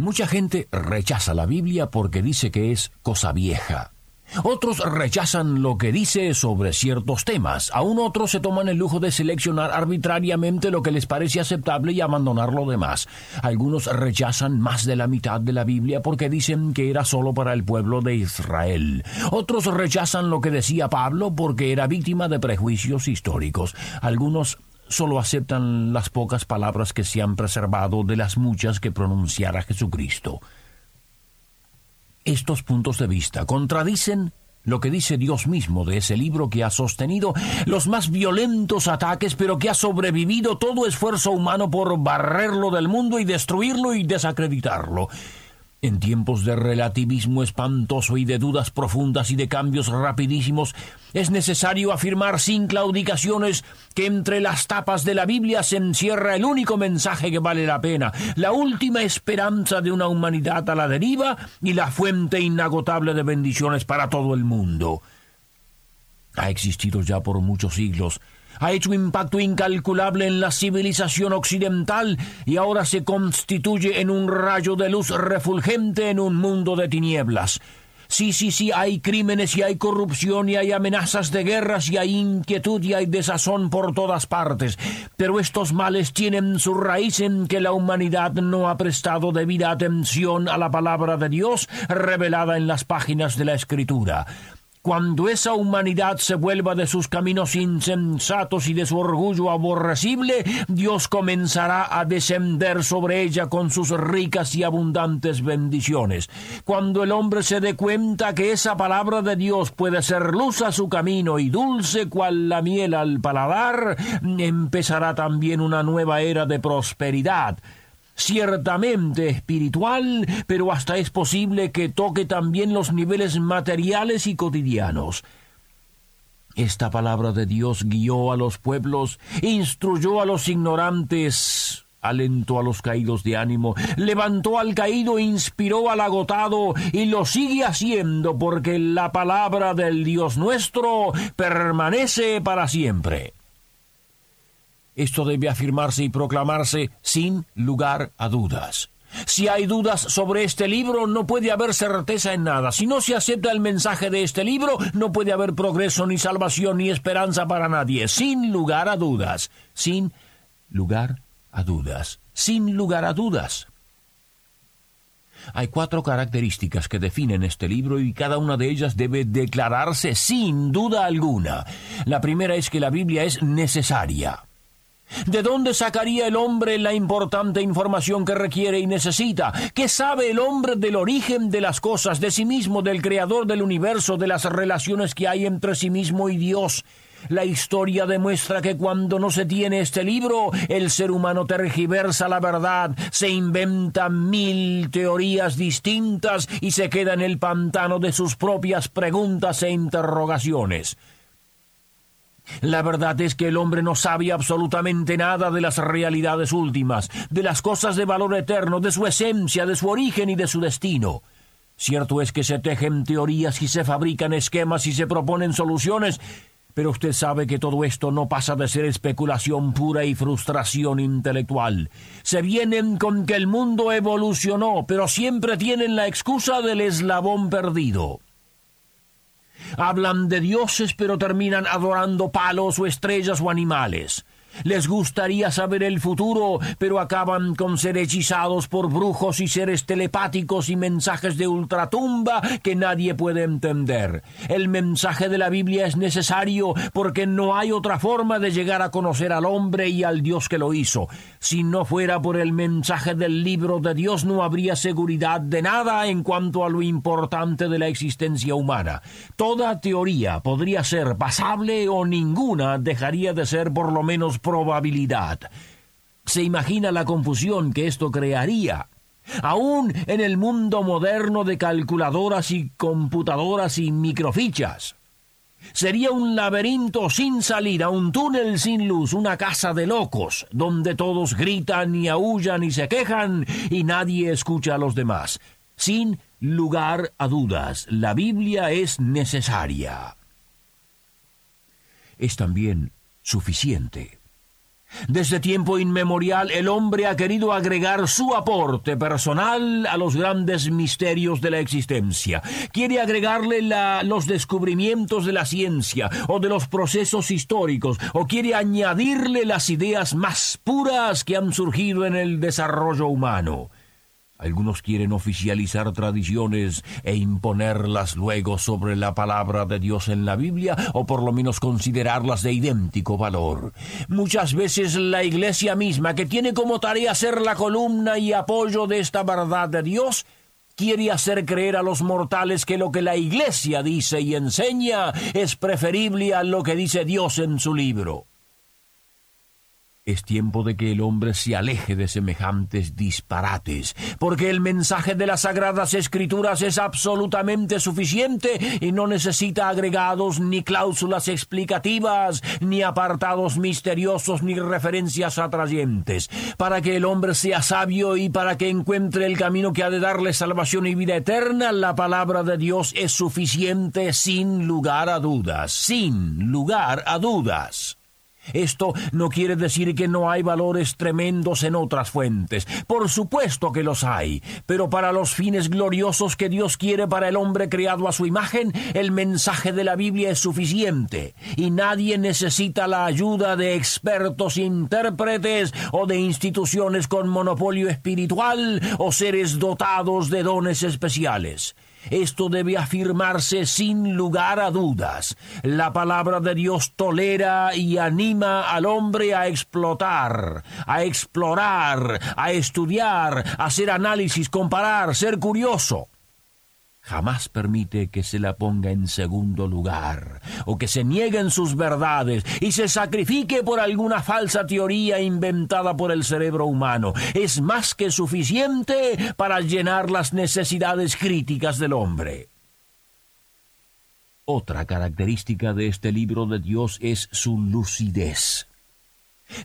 Mucha gente rechaza la Biblia porque dice que es cosa vieja. Otros rechazan lo que dice sobre ciertos temas. Aún otros se toman el lujo de seleccionar arbitrariamente lo que les parece aceptable y abandonar lo demás. Algunos rechazan más de la mitad de la Biblia porque dicen que era solo para el pueblo de Israel. Otros rechazan lo que decía Pablo porque era víctima de prejuicios históricos. Algunos solo aceptan las pocas palabras que se han preservado de las muchas que pronunciara Jesucristo. Estos puntos de vista contradicen lo que dice Dios mismo de ese libro que ha sostenido los más violentos ataques, pero que ha sobrevivido todo esfuerzo humano por barrerlo del mundo y destruirlo y desacreditarlo. En tiempos de relativismo espantoso y de dudas profundas y de cambios rapidísimos, es necesario afirmar sin claudicaciones que entre las tapas de la Biblia se encierra el único mensaje que vale la pena, la última esperanza de una humanidad a la deriva y la fuente inagotable de bendiciones para todo el mundo. Ha existido ya por muchos siglos ha hecho un impacto incalculable en la civilización occidental y ahora se constituye en un rayo de luz refulgente en un mundo de tinieblas. Sí, sí, sí, hay crímenes y hay corrupción y hay amenazas de guerras y hay inquietud y hay desazón por todas partes. Pero estos males tienen su raíz en que la humanidad no ha prestado debida atención a la palabra de Dios revelada en las páginas de la Escritura. Cuando esa humanidad se vuelva de sus caminos insensatos y de su orgullo aborrecible, Dios comenzará a descender sobre ella con sus ricas y abundantes bendiciones. Cuando el hombre se dé cuenta que esa palabra de Dios puede ser luz a su camino y dulce cual la miel al paladar, empezará también una nueva era de prosperidad ciertamente espiritual, pero hasta es posible que toque también los niveles materiales y cotidianos. Esta palabra de Dios guió a los pueblos, instruyó a los ignorantes, alentó a los caídos de ánimo, levantó al caído, inspiró al agotado y lo sigue haciendo porque la palabra del Dios nuestro permanece para siempre. Esto debe afirmarse y proclamarse sin lugar a dudas. Si hay dudas sobre este libro, no puede haber certeza en nada. Si no se acepta el mensaje de este libro, no puede haber progreso, ni salvación, ni esperanza para nadie. Sin lugar a dudas. Sin lugar a dudas. Sin lugar a dudas. Hay cuatro características que definen este libro y cada una de ellas debe declararse sin duda alguna. La primera es que la Biblia es necesaria. ¿De dónde sacaría el hombre la importante información que requiere y necesita? ¿Qué sabe el hombre del origen de las cosas, de sí mismo, del creador del universo, de las relaciones que hay entre sí mismo y Dios? La historia demuestra que cuando no se tiene este libro, el ser humano tergiversa la verdad, se inventa mil teorías distintas y se queda en el pantano de sus propias preguntas e interrogaciones. La verdad es que el hombre no sabe absolutamente nada de las realidades últimas, de las cosas de valor eterno, de su esencia, de su origen y de su destino. Cierto es que se tejen teorías y se fabrican esquemas y se proponen soluciones, pero usted sabe que todo esto no pasa de ser especulación pura y frustración intelectual. Se vienen con que el mundo evolucionó, pero siempre tienen la excusa del eslabón perdido. Hablan de dioses pero terminan adorando palos o estrellas o animales. Les gustaría saber el futuro, pero acaban con ser hechizados por brujos y seres telepáticos y mensajes de ultratumba que nadie puede entender. El mensaje de la Biblia es necesario porque no hay otra forma de llegar a conocer al hombre y al Dios que lo hizo. Si no fuera por el mensaje del libro de Dios no habría seguridad de nada en cuanto a lo importante de la existencia humana. Toda teoría podría ser pasable o ninguna dejaría de ser por lo menos probabilidad. Se imagina la confusión que esto crearía. aún en el mundo moderno de calculadoras y computadoras y microfichas. Sería un laberinto sin salida, un túnel sin luz, una casa de locos, donde todos gritan y aullan y se quejan y nadie escucha a los demás. Sin lugar a dudas, la Biblia es necesaria. Es también suficiente. Desde tiempo inmemorial el hombre ha querido agregar su aporte personal a los grandes misterios de la existencia. Quiere agregarle los descubrimientos de la ciencia o de los procesos históricos, o quiere añadirle las ideas más puras que han surgido en el desarrollo humano. Algunos quieren oficializar tradiciones e imponerlas luego sobre la palabra de Dios en la Biblia, o por lo menos considerarlas de idéntico valor. Muchas veces la Iglesia misma, que tiene como tarea ser la columna y apoyo de esta verdad de Dios, quiere hacer creer a los mortales que lo que la Iglesia dice y enseña es preferible a lo que dice Dios en su libro. Es tiempo de que el hombre se aleje de semejantes disparates, porque el mensaje de las sagradas escrituras es absolutamente suficiente y no necesita agregados ni cláusulas explicativas, ni apartados misteriosos, ni referencias atrayentes. Para que el hombre sea sabio y para que encuentre el camino que ha de darle salvación y vida eterna, la palabra de Dios es suficiente sin lugar a dudas, sin lugar a dudas. Esto no quiere decir que no hay valores tremendos en otras fuentes. Por supuesto que los hay, pero para los fines gloriosos que Dios quiere para el hombre creado a su imagen, el mensaje de la Biblia es suficiente, y nadie necesita la ayuda de expertos intérpretes o de instituciones con monopolio espiritual o seres dotados de dones especiales. Esto debe afirmarse sin lugar a dudas. La palabra de Dios tolera y anima al hombre a explotar, a explorar, a estudiar, a hacer análisis, comparar, ser curioso jamás permite que se la ponga en segundo lugar, o que se nieguen sus verdades y se sacrifique por alguna falsa teoría inventada por el cerebro humano. Es más que suficiente para llenar las necesidades críticas del hombre. Otra característica de este libro de Dios es su lucidez.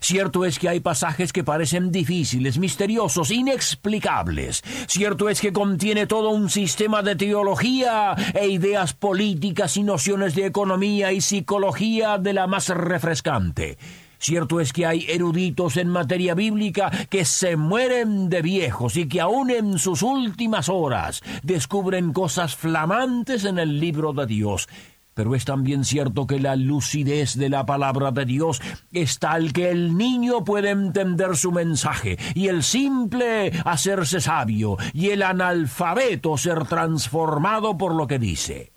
Cierto es que hay pasajes que parecen difíciles, misteriosos, inexplicables. Cierto es que contiene todo un sistema de teología e ideas políticas y nociones de economía y psicología de la más refrescante. Cierto es que hay eruditos en materia bíblica que se mueren de viejos y que aún en sus últimas horas descubren cosas flamantes en el libro de Dios. Pero es también cierto que la lucidez de la palabra de Dios es tal que el niño puede entender su mensaje y el simple hacerse sabio y el analfabeto ser transformado por lo que dice.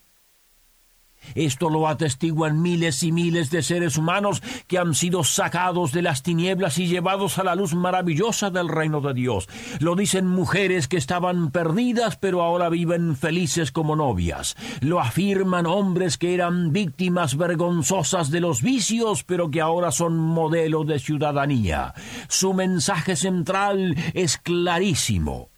Esto lo atestiguan miles y miles de seres humanos que han sido sacados de las tinieblas y llevados a la luz maravillosa del reino de Dios. Lo dicen mujeres que estaban perdidas pero ahora viven felices como novias. Lo afirman hombres que eran víctimas vergonzosas de los vicios pero que ahora son modelo de ciudadanía. Su mensaje central es clarísimo.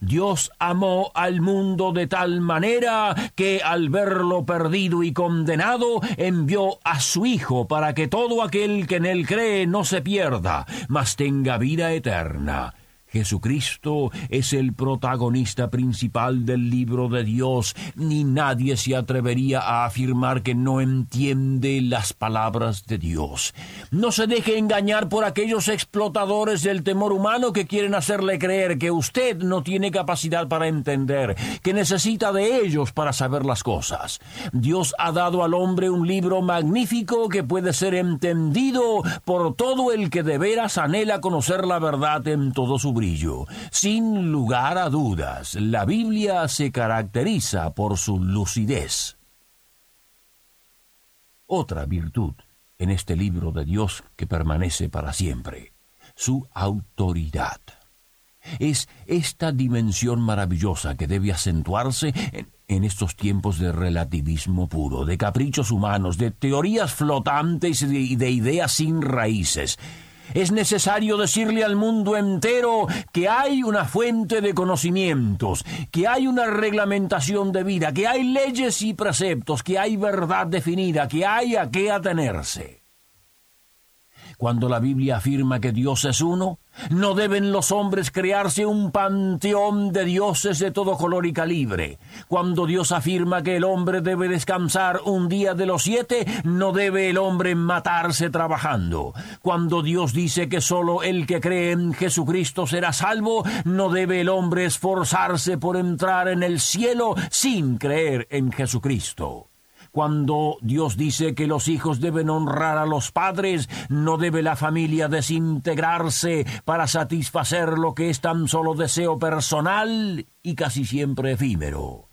Dios amó al mundo de tal manera que al verlo perdido y condenado envió a su Hijo para que todo aquel que en él cree no se pierda, mas tenga vida eterna. Jesucristo es el protagonista principal del libro de Dios, ni nadie se atrevería a afirmar que no entiende las palabras de Dios. No se deje engañar por aquellos explotadores del temor humano que quieren hacerle creer que usted no tiene capacidad para entender, que necesita de ellos para saber las cosas. Dios ha dado al hombre un libro magnífico que puede ser entendido por todo el que de veras anhela conocer la verdad en todo su brillo. Sin lugar a dudas, la Biblia se caracteriza por su lucidez. Otra virtud en este libro de Dios que permanece para siempre, su autoridad. Es esta dimensión maravillosa que debe acentuarse en, estos tiempos de relativismo puro, de caprichos humanos, de teorías flotantes y de ideas sin raíces Es necesario decirle al mundo entero que hay una fuente de conocimientos, que hay una reglamentación de vida, que hay leyes y preceptos, que hay verdad definida, que hay a qué atenerse. Cuando la Biblia afirma que Dios es uno, no deben los hombres crearse un panteón de dioses de todo color y calibre. Cuando Dios afirma que el hombre debe descansar un día de los siete, no debe el hombre matarse trabajando. Cuando Dios dice que solo el que cree en Jesucristo será salvo, no debe el hombre esforzarse por entrar en el cielo sin creer en Jesucristo. Cuando Dios dice que los hijos deben honrar a los padres, no debe la familia desintegrarse para satisfacer lo que es tan solo deseo personal y casi siempre efímero.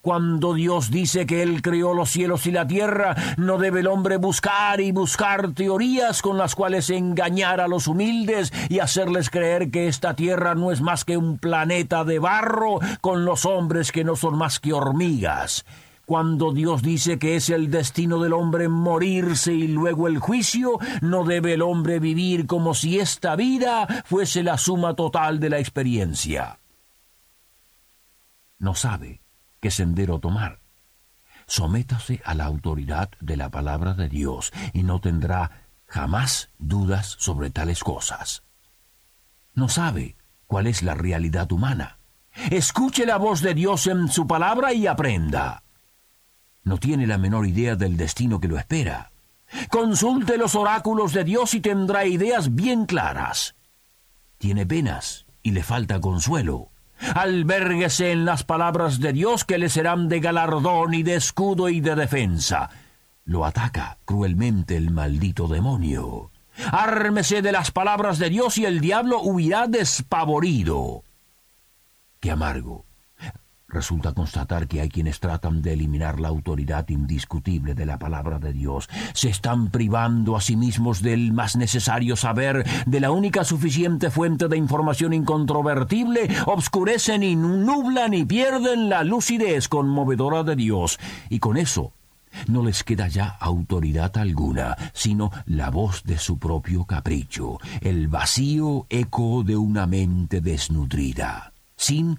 Cuando Dios dice que Él creó los cielos y la tierra, no debe el hombre buscar y buscar teorías con las cuales engañar a los humildes y hacerles creer que esta tierra no es más que un planeta de barro con los hombres que no son más que hormigas. Cuando Dios dice que es el destino del hombre morirse y luego el juicio, no debe el hombre vivir como si esta vida fuese la suma total de la experiencia. No sabe qué sendero tomar. Sométase a la autoridad de la palabra de Dios y no tendrá jamás dudas sobre tales cosas. No sabe cuál es la realidad humana. Escuche la voz de Dios en su palabra y aprenda no tiene la menor idea del destino que lo espera. Consulte los oráculos de Dios y tendrá ideas bien claras. Tiene penas y le falta consuelo. Albérguese en las palabras de Dios que le serán de galardón y de escudo y de defensa. Lo ataca cruelmente el maldito demonio. Ármese de las palabras de Dios y el diablo huirá despavorido. Qué amargo Resulta constatar que hay quienes tratan de eliminar la autoridad indiscutible de la palabra de Dios. Se están privando a sí mismos del más necesario saber, de la única suficiente fuente de información incontrovertible, obscurecen y nublan y pierden la lucidez conmovedora de Dios. Y con eso no les queda ya autoridad alguna, sino la voz de su propio capricho, el vacío eco de una mente desnutrida, sin